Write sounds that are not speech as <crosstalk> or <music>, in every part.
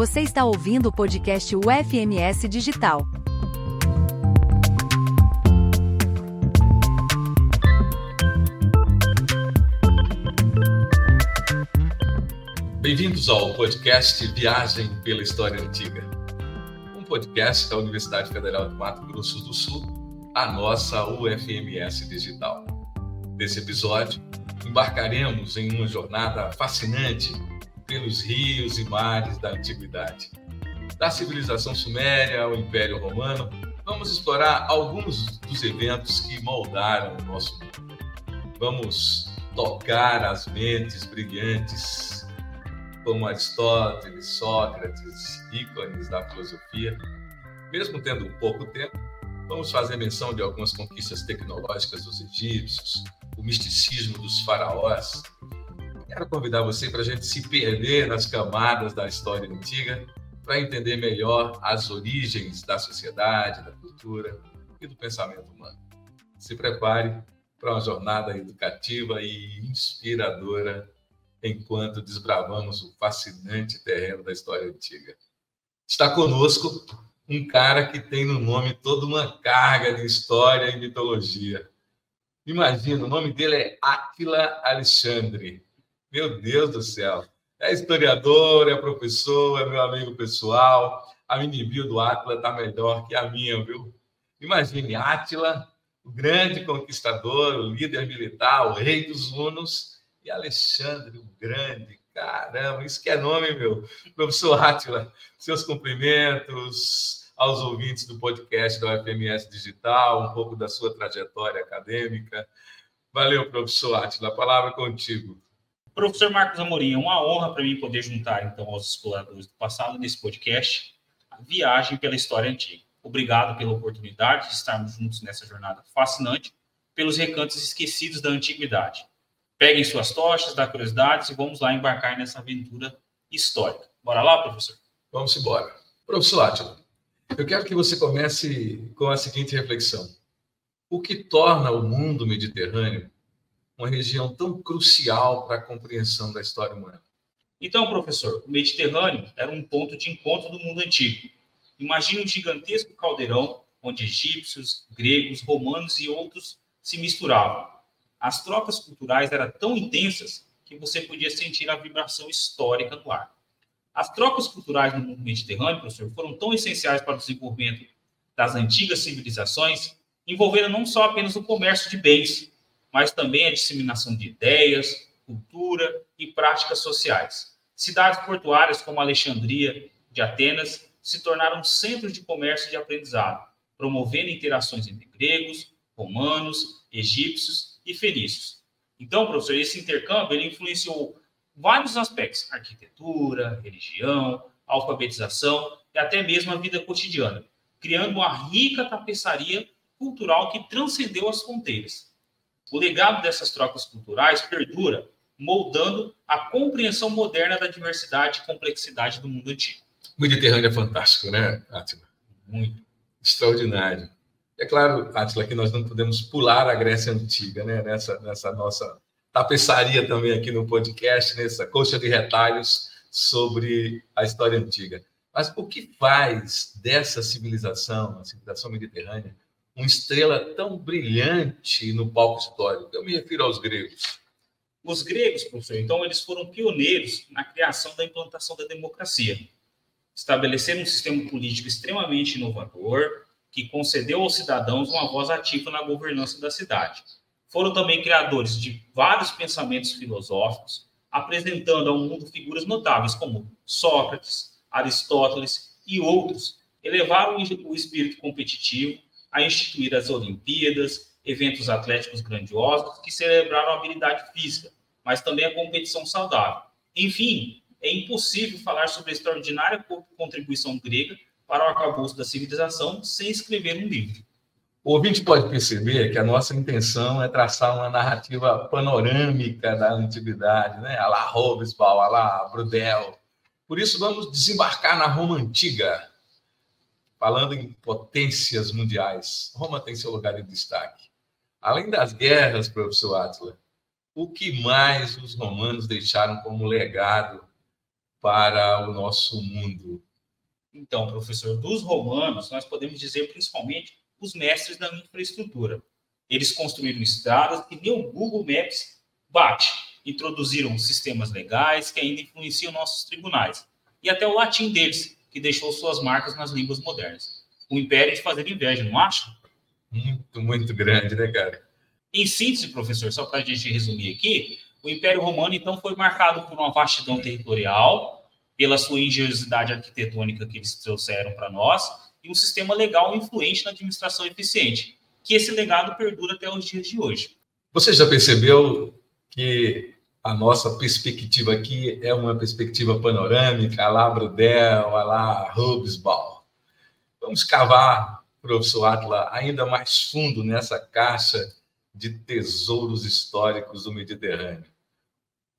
Você está ouvindo o podcast UFMS Digital. Bem-vindos ao podcast Viagem pela História Antiga, um podcast da Universidade Federal de Mato Grosso do Sul, a nossa UFMS Digital. Nesse episódio, embarcaremos em uma jornada fascinante pelos rios e mares da antiguidade. Da civilização suméria ao Império Romano, vamos explorar alguns dos eventos que moldaram o nosso mundo. Vamos tocar as mentes brilhantes como Aristóteles, Sócrates, ícones da filosofia. Mesmo tendo pouco tempo, vamos fazer menção de algumas conquistas tecnológicas dos egípcios, o misticismo dos faraós, Quero convidar você para a gente se perder nas camadas da história antiga, para entender melhor as origens da sociedade, da cultura e do pensamento humano. Se prepare para uma jornada educativa e inspiradora enquanto desbravamos o fascinante terreno da história antiga. Está conosco um cara que tem no nome toda uma carga de história e mitologia. Imagina, o nome dele é Áquila Alexandre. Meu Deus do céu. É historiador, é professor, é meu amigo pessoal. A mini bio do Átila está melhor que a minha, viu? Imagine Átila, o grande conquistador, o líder militar, o rei dos Hunos, e Alexandre, o grande. Caramba, isso que é nome, meu. Professor Átila, seus cumprimentos aos ouvintes do podcast da UFMS Digital, um pouco da sua trajetória acadêmica. Valeu, professor Átila. A palavra é contigo. Professor Marcos Amorim, é uma honra para mim poder juntar, então, aos exploradores do passado nesse podcast, a viagem pela história antiga. Obrigado pela oportunidade de estarmos juntos nessa jornada fascinante pelos recantos esquecidos da antiguidade. Peguem suas tochas, da curiosidades e vamos lá embarcar nessa aventura histórica. Bora lá, professor? Vamos embora. Professor Átila, eu quero que você comece com a seguinte reflexão. O que torna o mundo mediterrâneo uma região tão crucial para a compreensão da história humana? Então, professor, o Mediterrâneo era um ponto de encontro do mundo antigo. Imagine um gigantesco caldeirão onde egípcios, gregos, romanos e outros se misturavam. As trocas culturais eram tão intensas que você podia sentir a vibração histórica no ar. As trocas culturais no mundo mediterrâneo, professor, foram tão essenciais para o desenvolvimento das antigas civilizações, envolvendo não só apenas o comércio de bens, mas também a disseminação de ideias, cultura e práticas sociais. Cidades portuárias como Alexandria de Atenas se tornaram centros de comércio e de aprendizado, promovendo interações entre gregos, romanos, egípcios e fenícios. Então, professor, esse intercâmbio ele influenciou vários aspectos: arquitetura, religião, alfabetização e até mesmo a vida cotidiana, criando uma rica tapeçaria cultural que transcendeu as fronteiras. O legado dessas trocas culturais perdura, moldando a compreensão moderna da diversidade e complexidade do mundo antigo. O Mediterrâneo é fantástico, né, Átila? Muito. Extraordinário. É claro, Átila, que nós não podemos pular a Grécia Antiga, né? Nessa, nessa nossa tapeçaria também aqui no podcast, nessa coxa de retalhos sobre a história antiga. Mas o que faz dessa civilização, a civilização mediterrânea, uma estrela tão brilhante no palco histórico? Eu me refiro aos gregos. Os gregos, professor, então, eles foram pioneiros na criação da implantação da democracia. Estabeleceram um sistema político extremamente inovador, que concedeu aos cidadãos uma voz ativa na governança da cidade. Foram também criadores de vários pensamentos filosóficos, apresentando ao mundo figuras notáveis como Sócrates, Aristóteles e outros. Elevaram o espírito competitivo a instituir as Olimpíadas, eventos atléticos grandiosos que celebraram a habilidade física, mas também a competição saudável. Enfim, é impossível falar sobre a extraordinária contribuição grega para o arcabouço da civilização sem escrever um livro. O ouvinte pode perceber que a nossa intenção é traçar uma narrativa panorâmica da antiguidade, né? a la Robespal, a Brudel. Por isso, vamos desembarcar na Roma Antiga, falando em potências mundiais, Roma tem seu lugar de destaque. Além das guerras, professor Atila, o que mais os romanos deixaram como legado para o nosso mundo? Então, professor, dos romanos, nós podemos dizer principalmente os mestres da infraestrutura. Eles construíram estradas que nem o Google Maps bate. Introduziram sistemas legais que ainda influenciam nossos tribunais. E até o latim deles, que deixou suas marcas nas línguas modernas. O império de fazer inveja, não acha? Muito, muito grande, né, cara? Em síntese, professor, só para a gente resumir aqui, o Império Romano, então, foi marcado por uma vastidão territorial, pela sua engenhosidade arquitetônica que eles trouxeram para nós, e um sistema legal influente na administração eficiente, que esse legado perdura até os dias de hoje. Você já percebeu que a nossa perspectiva aqui é uma perspectiva panorâmica, lá Brudel, lá Hobsbawm. Vamos cavar, professor Atla, ainda mais fundo nessa caixa de tesouros históricos do Mediterrâneo.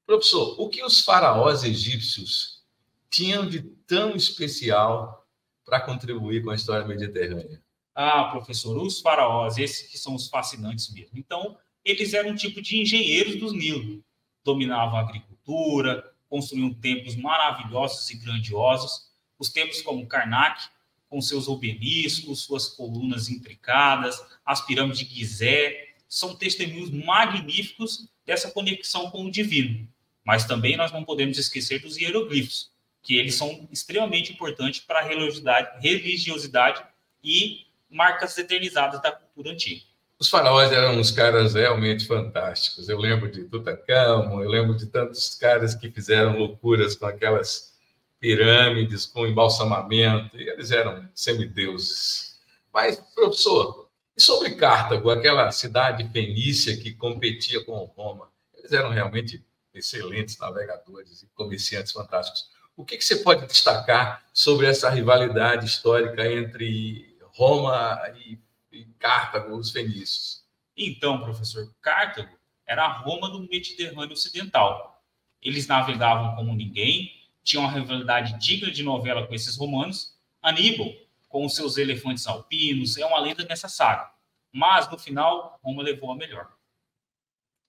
Professor, o que os faraós egípcios tinham de tão especial para contribuir com a história mediterrânea? Ah, professor, os faraós, esses que são os fascinantes mesmo. Então, eles eram um tipo de engenheiros dos Nilo. Dominavam a agricultura, construíam templos maravilhosos e grandiosos. Os templos como Karnak, com seus obeliscos, suas colunas intricadas, as pirâmides de Gizé, são testemunhos magníficos dessa conexão com o divino. Mas também nós não podemos esquecer dos hieroglifos, que eles são extremamente importantes para a religiosidade, religiosidade e marcas eternizadas da cultura antiga. Os faraós eram uns caras realmente fantásticos. Eu lembro de Tutankhamon, eu lembro de tantos caras que fizeram loucuras com aquelas pirâmides, com embalsamamento, e eles eram semideuses. Mas, professor, e sobre Cartago, aquela cidade fenícia que competia com Roma, eles eram realmente excelentes navegadores e comerciantes fantásticos. O que, que você pode destacar sobre essa rivalidade histórica entre Roma e, e Cartago, os fenícios? Então, professor, Cartago era a Roma do Mediterrâneo Ocidental. Eles navegavam como ninguém, tinham uma rivalidade digna de novela com esses romanos. Aníbal com os seus elefantes alpinos, é uma lenda nessa saga. Mas, no final, Roma levou a melhor.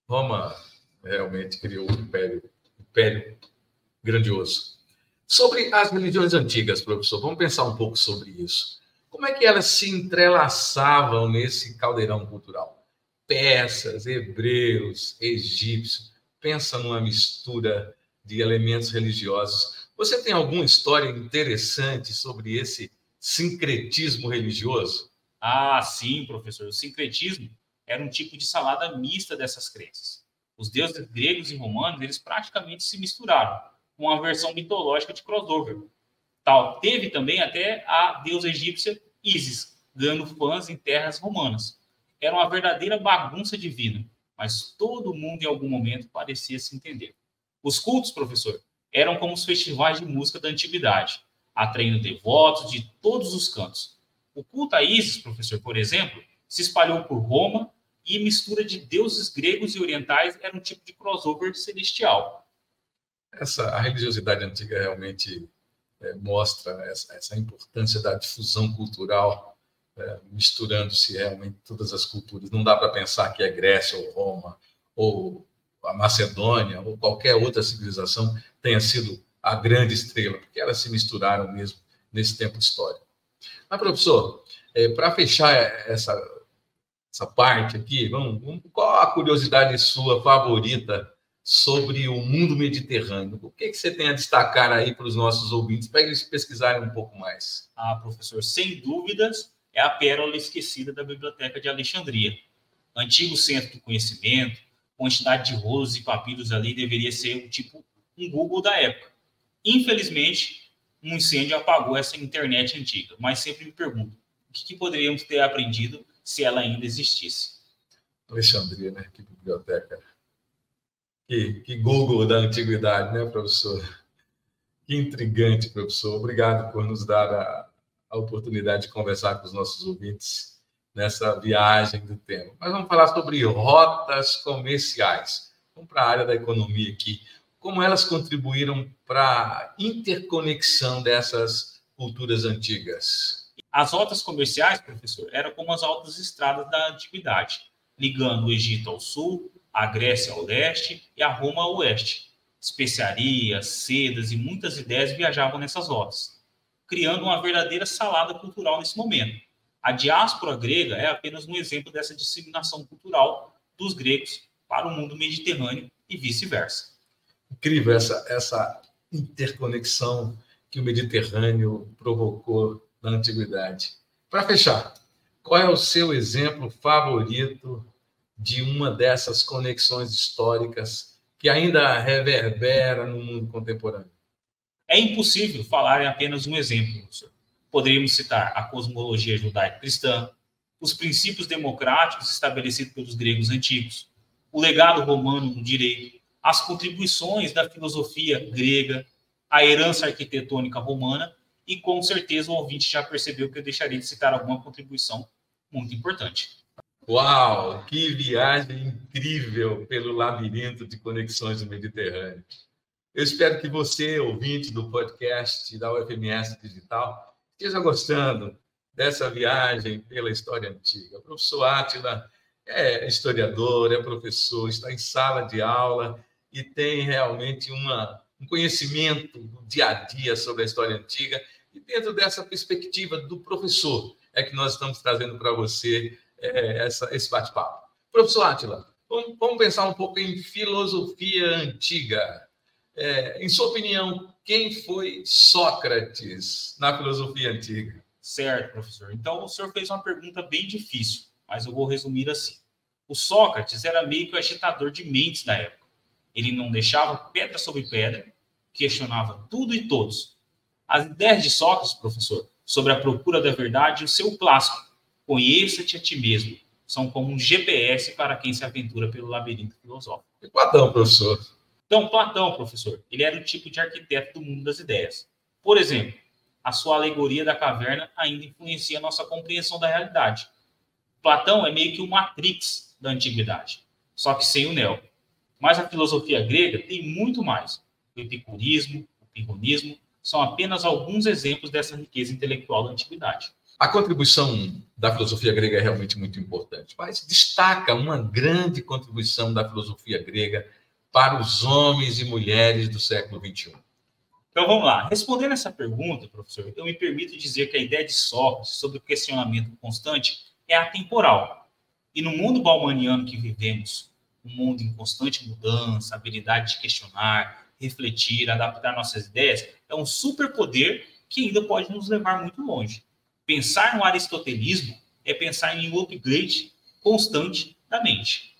Roma realmente criou um império, um império grandioso. Sobre as religiões antigas, professor, vamos pensar um pouco sobre isso. Como é que elas se entrelaçavam nesse caldeirão cultural? Persas, hebreus, egípcios. Pensa numa mistura de elementos religiosos. Você tem alguma história interessante sobre esse sincretismo religioso? Ah, sim, professor. O sincretismo era um tipo de salada mista dessas crenças. Os deuses gregos e romanos, eles praticamente se misturaram, com uma versão mitológica de crossover. Tal, teve também até a deusa egípcia Isis, ganhando fãs em terras romanas. Era uma verdadeira bagunça divina, mas todo mundo em algum momento parecia se entender. Os cultos, professor, eram como os festivais de música da antiguidade atraindo devotos de todos os cantos. O culto a Isis, professor, por exemplo, se espalhou por Roma e mistura de deuses gregos e orientais era um tipo de crossover celestial. Essa a religiosidade antiga realmente é, mostra essa, essa, importância da difusão cultural, é, misturando-se realmente todas as culturas. Não dá para pensar que é Grécia ou Roma ou a Macedônia ou qualquer outra civilização tenha sido a grande estrela, porque elas se misturaram mesmo nesse tempo histórico. Mas, professor, é, para fechar essa, essa parte aqui, vamos, vamos, qual a curiosidade sua favorita sobre o mundo mediterrâneo? O que, que você tem a destacar aí para os nossos ouvintes, para eles pesquisarem um pouco mais? Ah, professor, sem dúvidas, é a pérola esquecida da Biblioteca de Alexandria. Antigo centro do conhecimento, quantidade de rolos e papiros ali deveria ser um tipo um Google da época. Infelizmente, um incêndio apagou essa internet antiga, mas sempre me pergunto, o que, que poderíamos ter aprendido se ela ainda existisse? Alexandria, né? Que biblioteca. Que, que Google da antiguidade, né, professor? Que intrigante, professor. Obrigado por nos dar a, a oportunidade de conversar com os nossos ouvintes nessa viagem do tempo. Mas vamos falar sobre rotas comerciais. Vamos para a área da economia aqui como elas contribuíram para a interconexão dessas culturas antigas? As rotas comerciais, professor, eram como as altas estradas da antiguidade, ligando o Egito ao sul, a Grécia ao leste e a Roma ao oeste. Especiarias, sedas e muitas ideias viajavam nessas rotas, criando uma verdadeira salada cultural nesse momento. A diáspora grega é apenas um exemplo dessa disseminação cultural dos gregos para o mundo mediterrâneo e vice-versa. Incrível essa, essa interconexão que o Mediterrâneo provocou na antiguidade. Para fechar, qual é o seu exemplo favorito de uma dessas conexões históricas que ainda reverbera no mundo contemporâneo? É impossível falar em apenas um exemplo, professor. Poderíamos citar a cosmologia judaico-cristã, os princípios democráticos estabelecidos pelos gregos antigos, o legado romano no direito, as contribuições da filosofia grega, a herança arquitetônica romana e com certeza o ouvinte já percebeu que eu deixaria de citar alguma contribuição muito importante. Uau, que viagem incrível pelo labirinto de conexões do Mediterrâneo. Eu espero que você, ouvinte do podcast da UFMS Digital, esteja gostando dessa viagem pela história antiga. O professor Átila é historiador, é professor, está em sala de aula e tem realmente uma, um conhecimento do dia a dia sobre a história antiga. E dentro dessa perspectiva do professor, é que nós estamos trazendo para você é, essa, esse bate-papo. Professor Átila, vamos, vamos, pensar um pouco em filosofia antiga. É, em sua opinião, quem foi Sócrates na filosofia antiga? Certo, professor. Então, o senhor fez uma pergunta bem difícil, mas eu vou resumir assim. O Sócrates era meio que o agitador de mentes da época. Ele não deixava pedra sobre pedra, questionava tudo e todos. As ideias de Sócrates, professor, sobre a procura da verdade o seu clássico, conheça-te a ti mesmo, são como um GPS para quem se aventura pelo labirinto filosófico. E Platão, professor? Então, Platão, professor, ele era o tipo de arquiteto do mundo das ideias. Por exemplo, a sua alegoria da caverna ainda influencia a nossa compreensão da realidade. Platão é meio que o Matrix da antiguidade, só que sem o Neo. Mas a filosofia grega tem muito mais. O epicurismo, o pirronismo, são apenas alguns exemplos dessa riqueza intelectual da antiguidade. A contribuição da filosofia grega é realmente muito importante, mas destaca uma grande contribuição da filosofia grega para os homens e mulheres do século XXI. Então vamos lá. Respondendo essa pergunta, professor, eu me permito dizer que a ideia de Sócrates sobre o questionamento constante é atemporal. E no mundo balmaniano que vivemos, um mundo em constante mudança, habilidade de questionar, refletir, adaptar nossas ideias, é um superpoder que ainda pode nos levar muito longe. Pensar no aristotelismo é pensar em um upgrade constante da mente.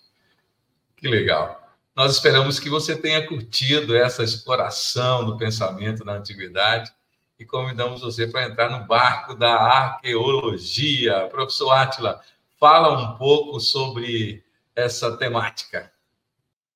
Que legal. Nós esperamos que você tenha curtido essa exploração do pensamento na antiguidade e convidamos você para entrar no barco da arqueologia. Professor Átila, fala um pouco sobre essa temática.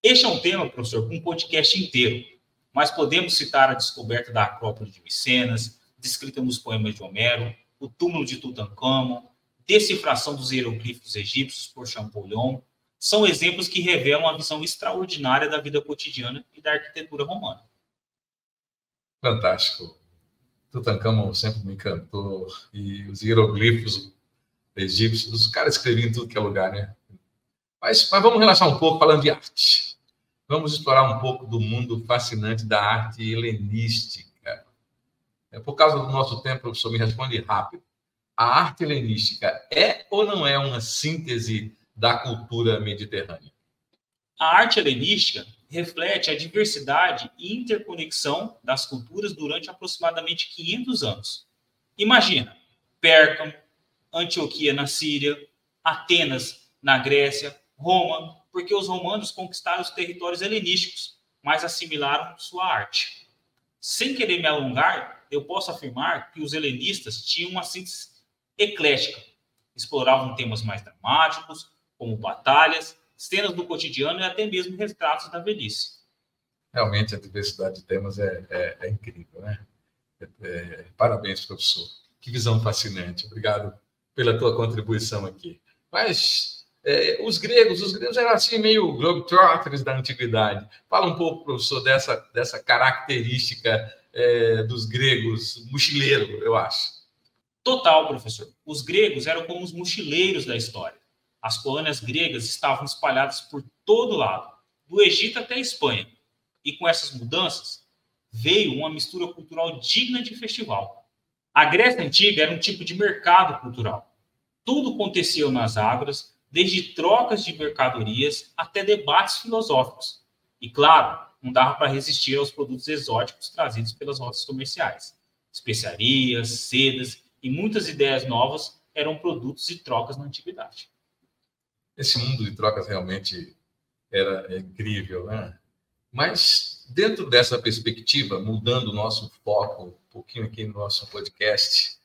Este é um tema, professor, com um podcast inteiro mas podemos citar a descoberta da Acrópole de Micenas, descrita nos poemas de Homero, o túmulo de Tutankhamon, decifração dos hieroglifos egípcios por Champollion, são exemplos que revelam uma visão extraordinária da vida cotidiana e da arquitetura romana. Fantástico. Tutankhamon sempre me encantou. E os hieroglifos egípcios, os caras escreviam em tudo que é lugar, né? Mas, mas vamos relaxar um pouco falando de arte. Vamos explorar um pouco do mundo fascinante da arte helenística. É por causa do nosso tempo, professor, me responde rápido. A arte helenística é ou não é uma síntese da cultura mediterrânea? A arte helenística reflete a diversidade e interconexão das culturas durante aproximadamente 500 anos. Imagina, Pérgamo, Antioquia na Síria, Atenas na Grécia, Roma porque os romanos conquistaram os territórios helenísticos, mas assimilaram sua arte. Sem querer me alongar, eu posso afirmar que os helenistas tinham uma síntese eclética. Exploravam temas mais dramáticos, como batalhas, cenas do cotidiano e até mesmo retratos da velhice. Realmente a diversidade de temas é, é, é incrível, né? É, é parabéns, professor. Que visão fascinante. Obrigado pela tua contribuição aqui. Mas é, os gregos, os gregos eram assim meio globetrotters da antiguidade. Fala um pouco, professor, dessa, dessa característica é, dos gregos, mochileiro, eu acho. Total, professor. Os gregos eram como os mochileiros da história. As colônias gregas estavam espalhadas por todo lado, do Egito até a Espanha. E com essas mudanças, veio uma mistura cultural digna de festival. A Grécia Antiga era um tipo de mercado cultural. Tudo acontecia nas águas, desde trocas de mercadorias até debates filosóficos. E, claro, não dava para resistir aos produtos exóticos trazidos pelas rotas comerciais. Especiarias, sedas e muitas ideias novas eram produtos e trocas na antiguidade. Esse mundo de trocas realmente era incrível, né? Mas dentro dessa perspectiva, mudando o nosso foco um pouquinho aqui no nosso podcast,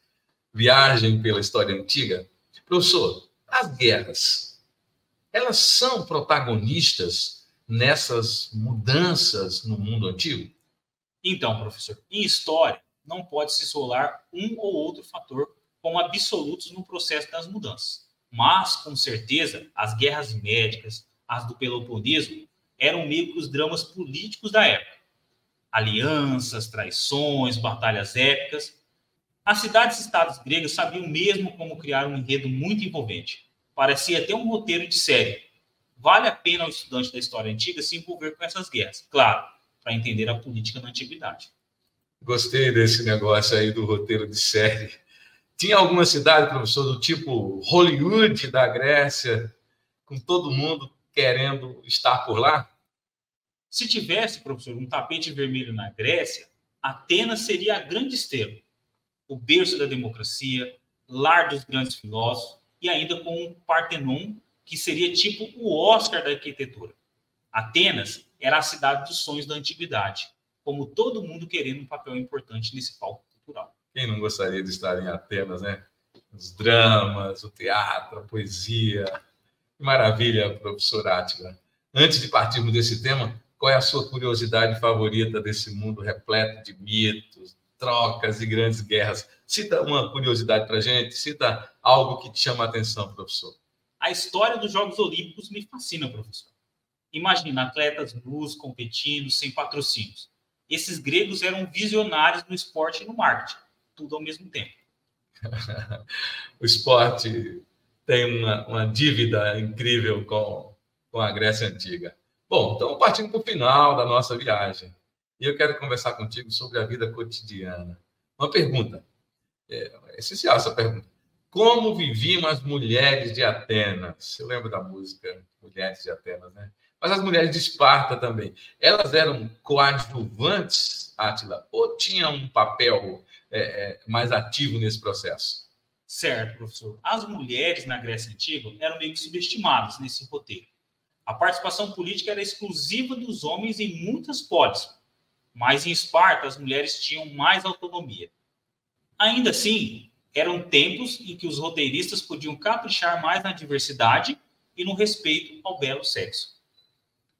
viagem pela história antiga, professor, as guerras, elas são protagonistas nessas mudanças no mundo antigo? Então, professor, em história, não pode se isolar um ou outro fator como absolutos no processo das mudanças. Mas, com certeza, as guerras médicas, as do Peloponeso, eram meio que os dramas políticos da época. Alianças, traições, batalhas épicas. As cidades-estados gregas sabiam mesmo como criar um enredo muito envolvente. Parecia até um roteiro de série. Vale a pena ao estudante da história antiga se envolver com essas guerras, claro, para entender a política na antiguidade. Gostei desse negócio aí do roteiro de série. Tinha alguma cidade, professor, do tipo Hollywood da Grécia, com todo mundo querendo estar por lá? Se tivesse, professor, um tapete vermelho na Grécia, Atenas seria a grande estrela, o berço da democracia, lar dos grandes filósofos e ainda com um Partenon que seria tipo o Oscar da arquitetura. Atenas era a cidade dos sonhos da antiguidade, como todo mundo querendo um papel importante nesse palco cultural. Quem não gostaria de estar em Atenas, né? Os dramas, o teatro, a poesia. Que maravilha, professor Átila. Antes de partirmos desse tema, qual é a sua curiosidade favorita desse mundo repleto de mitos, trocas e grandes guerras? Cita uma curiosidade para gente, cita algo que te chama a atenção, professor. A história dos Jogos Olímpicos me fascina, professor. Imagina atletas nus competindo sem patrocínios. Esses gregos eram visionários no esporte e no marketing tudo ao mesmo tempo. <laughs> o esporte tem uma, uma, dívida incrível com, com a Grécia Antiga. Bom, então partindo para o final da nossa viagem. E eu quero conversar contigo sobre a vida cotidiana. Uma pergunta, é, é essencial essa pergunta. Como viviam as mulheres de Atenas? Eu lembro da música Mulheres de Atenas, né? Mas as mulheres de Esparta também. Elas eram coadjuvantes, Átila, ou tinham um papel é, é, mais ativo nesse processo. Certo, professor. As mulheres na Grécia Antiga eram meio que subestimadas nesse roteiro. A participação política era exclusiva dos homens em muitas polis, mas em Esparta as mulheres tinham mais autonomia. Ainda assim, eram tempos em que os roteiristas podiam caprichar mais na diversidade e no respeito ao belo sexo.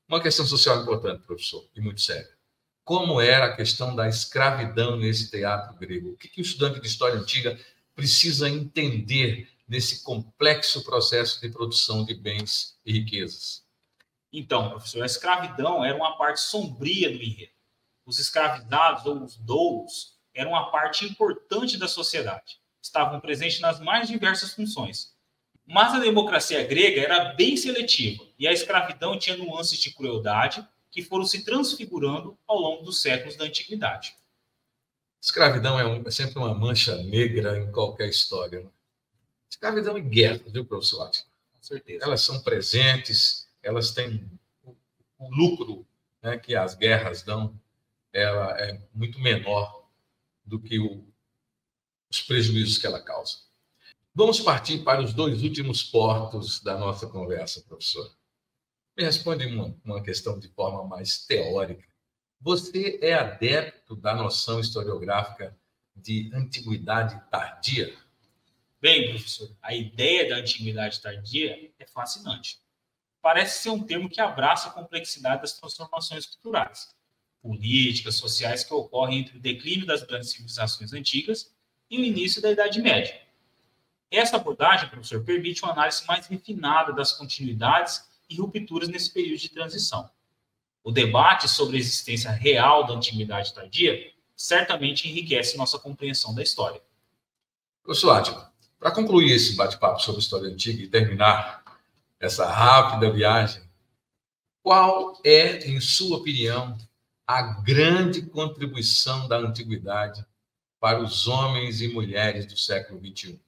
Uma questão social importante, professor, e muito séria como era a questão da escravidão nesse teatro grego. O que, que o estudante de história antiga precisa entender nesse complexo processo de produção de bens e riquezas? Então, professor, a escravidão era uma parte sombria do enredo. Os escravizados ou os doulos eram uma parte importante da sociedade. Estavam presentes nas mais diversas funções. Mas a democracia grega era bem seletiva e a escravidão tinha nuances de crueldade que foram se transfigurando ao longo dos séculos da antiguidade. Escravidão é, um, é sempre uma mancha negra em qualquer história. Né? Escravidão e guerra, viu, professor Atila? Com certeza. Elas são presentes, elas têm o, o lucro né, que as guerras dão, ela é muito menor do que o, os prejuízos que ela causa. Vamos partir para os dois últimos portos da nossa conversa, professor. Me responde uma, uma questão de forma mais teórica. Você é adepto da noção historiográfica de antiguidade tardia? Bem, professor, a ideia da antiguidade tardia é fascinante. Parece ser um termo que abraça a complexidade das transformações culturais, políticas, sociais que ocorrem entre o declínio das grandes civilizações antigas e o início da Idade Média. Essa abordagem, professor, permite uma análise mais refinada das continuidades e rupturas nesse período de transição. O debate sobre a existência real da antiguidade tardia certamente enriquece nossa compreensão da história. Professor Átila, para concluir esse bate-papo sobre história antiga e terminar essa rápida viagem, qual é, em sua opinião, a grande contribuição da antiguidade para os homens e mulheres do século XXI?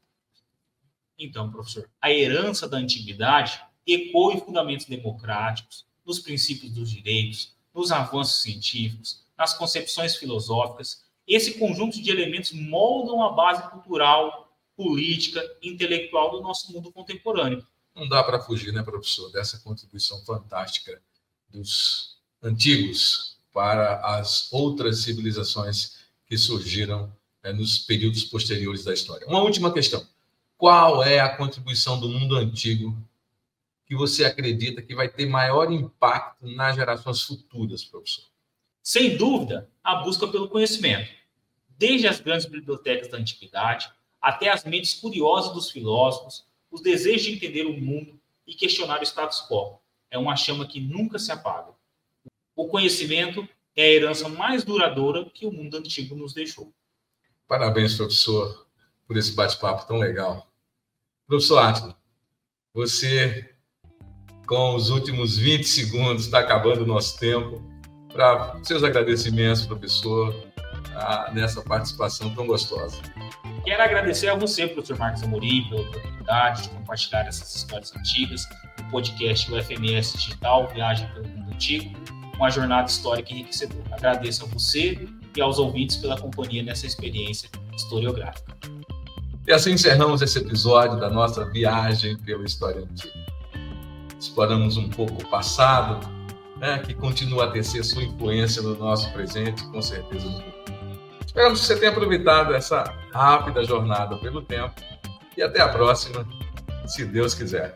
Então, professor, a herança da antiguidade ecoa em fundamentos democráticos, nos princípios dos direitos, nos avanços científicos, nas concepções filosóficas. Esse conjunto de elementos moldam a base cultural, política, intelectual do nosso mundo contemporâneo. Não dá para fugir, né, professor, dessa contribuição fantástica dos antigos para as outras civilizações que surgiram né, nos períodos posteriores da história. Uma última questão. Qual é a contribuição do mundo antigo que você acredita que vai ter maior impacto nas gerações futuras, professor? Sem dúvida, a busca pelo conhecimento. Desde as grandes bibliotecas da antiguidade até as mentes curiosas dos filósofos, os desejos de entender o mundo e questionar o status quo. É uma chama que nunca se apaga. O conhecimento é a herança mais duradoura que o mundo antigo nos deixou. Parabéns, professor, por esse bate-papo tão legal. Professor Atila, você, com os últimos 20 segundos, está acabando o nosso tempo. Para seus agradecimentos, professor, nessa participação tão gostosa. Quero agradecer a você, professor Marcos Amorim, pela oportunidade de compartilhar essas histórias antigas no podcast UFMS Digital, Viagem pelo Mundo Antigo, uma jornada histórica enriquecedora. Agradeço a você e aos ouvintes pela companhia nessa experiência historiográfica. E assim encerramos esse episódio da nossa viagem pela história antiga. Exploramos um pouco o passado, né, que continua a ter sua influência no nosso presente, com certeza no futuro. Esperamos que você tenha aproveitado essa rápida jornada pelo tempo e até a próxima, se Deus quiser.